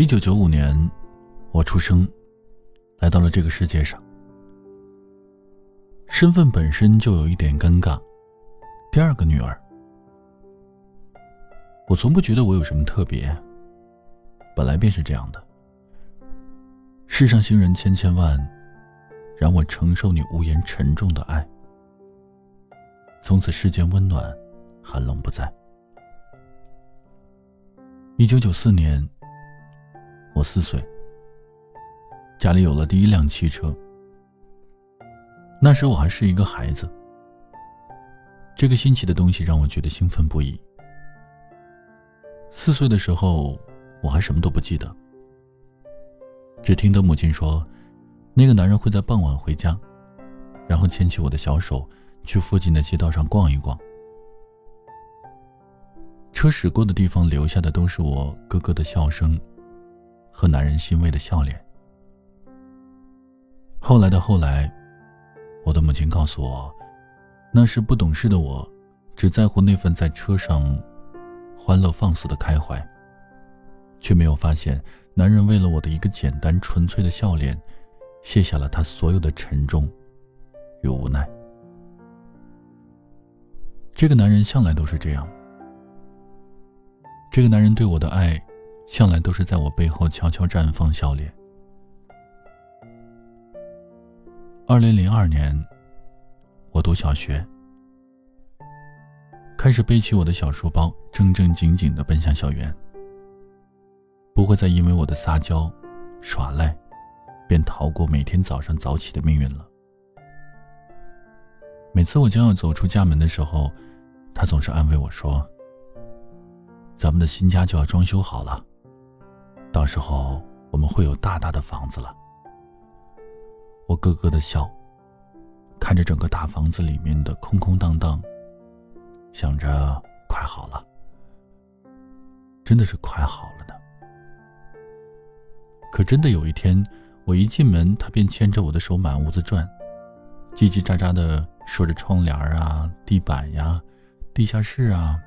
一九九五年，我出生，来到了这个世界上。身份本身就有一点尴尬。第二个女儿，我从不觉得我有什么特别，本来便是这样的。世上行人千千万，让我承受你无言沉重的爱。从此世间温暖，寒冷不再。一九九四年，我四岁，家里有了第一辆汽车。那时我还是一个孩子，这个新奇的东西让我觉得兴奋不已。四岁的时候，我还什么都不记得，只听得母亲说，那个男人会在傍晚回家，然后牵起我的小手，去附近的街道上逛一逛。车驶过的地方，留下的都是我咯咯的笑声，和男人欣慰的笑脸。后来的后来。我的母亲告诉我，那时不懂事的我，只在乎那份在车上欢乐放肆的开怀，却没有发现男人为了我的一个简单纯粹的笑脸，卸下了他所有的沉重与无奈。这个男人向来都是这样，这个男人对我的爱，向来都是在我背后悄悄绽放笑脸。二零零二年，我读小学，开始背起我的小书包，正正经经的奔向校园。不会再因为我的撒娇、耍赖，便逃过每天早上早起的命运了。每次我将要走出家门的时候，他总是安慰我说：“咱们的新家就要装修好了，到时候我们会有大大的房子了。”我咯咯的笑，看着整个大房子里面的空空荡荡，想着快好了，真的是快好了呢。可真的有一天，我一进门，他便牵着我的手满屋子转，叽叽喳喳的说着窗帘啊、地板呀、地下室啊。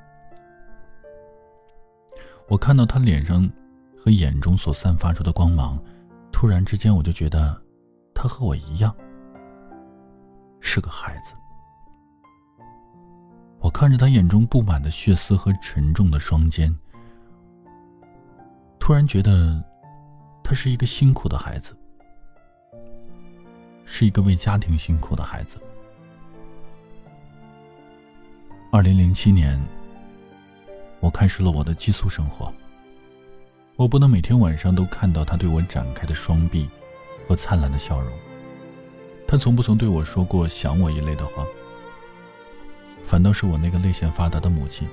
我看到他脸上和眼中所散发出的光芒，突然之间，我就觉得。他和我一样，是个孩子。我看着他眼中布满的血丝和沉重的双肩，突然觉得，他是一个辛苦的孩子，是一个为家庭辛苦的孩子。二零零七年，我开始了我的寄宿生活。我不能每天晚上都看到他对我展开的双臂。和灿烂的笑容。他从不曾对我说过想我一类的话，反倒是我那个泪腺发达的母亲，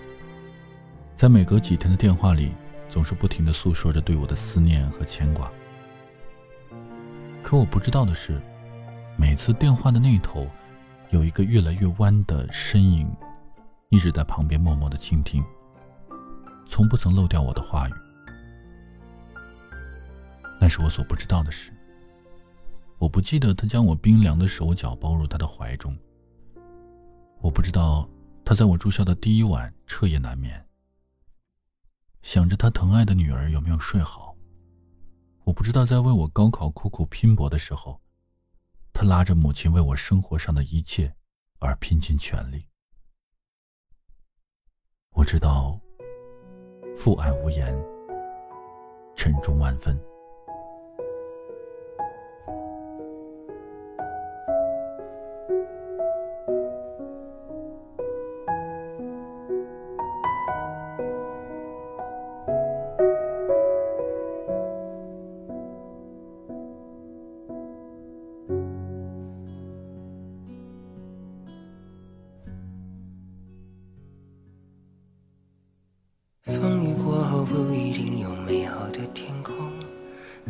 在每隔几天的电话里，总是不停的诉说着对我的思念和牵挂。可我不知道的是，每次电话的那头，有一个越来越弯的身影，一直在旁边默默的倾听，从不曾漏掉我的话语。是我所不知道的事。我不记得他将我冰凉的手脚包入他的怀中。我不知道他在我住校的第一晚彻夜难眠，想着他疼爱的女儿有没有睡好。我不知道在为我高考苦苦拼搏的时候，他拉着母亲为我生活上的一切而拼尽全力。我知道父爱无言，沉重万分。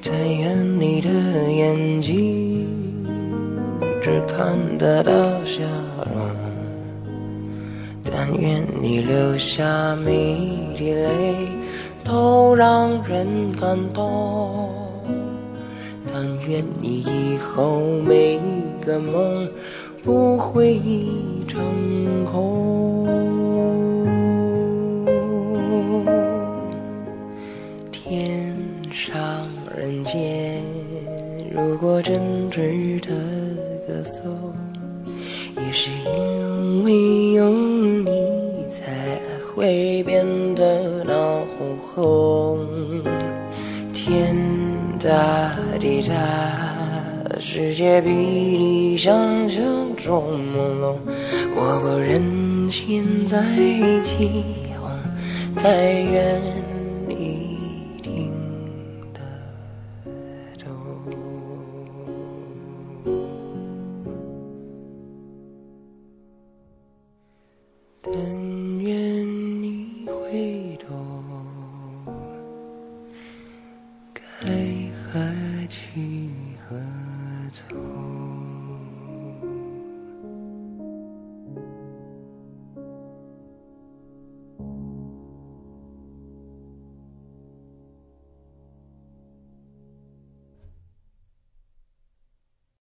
但愿你的眼睛只看得到笑容，但愿你流下每一滴泪都让人感动，但愿你以后每一个梦不会一场空。如果真值得歌颂，也是因为有你才会变得闹哄哄。天大地大，世界比你想象中朦胧，我不忍心再起哄，但愿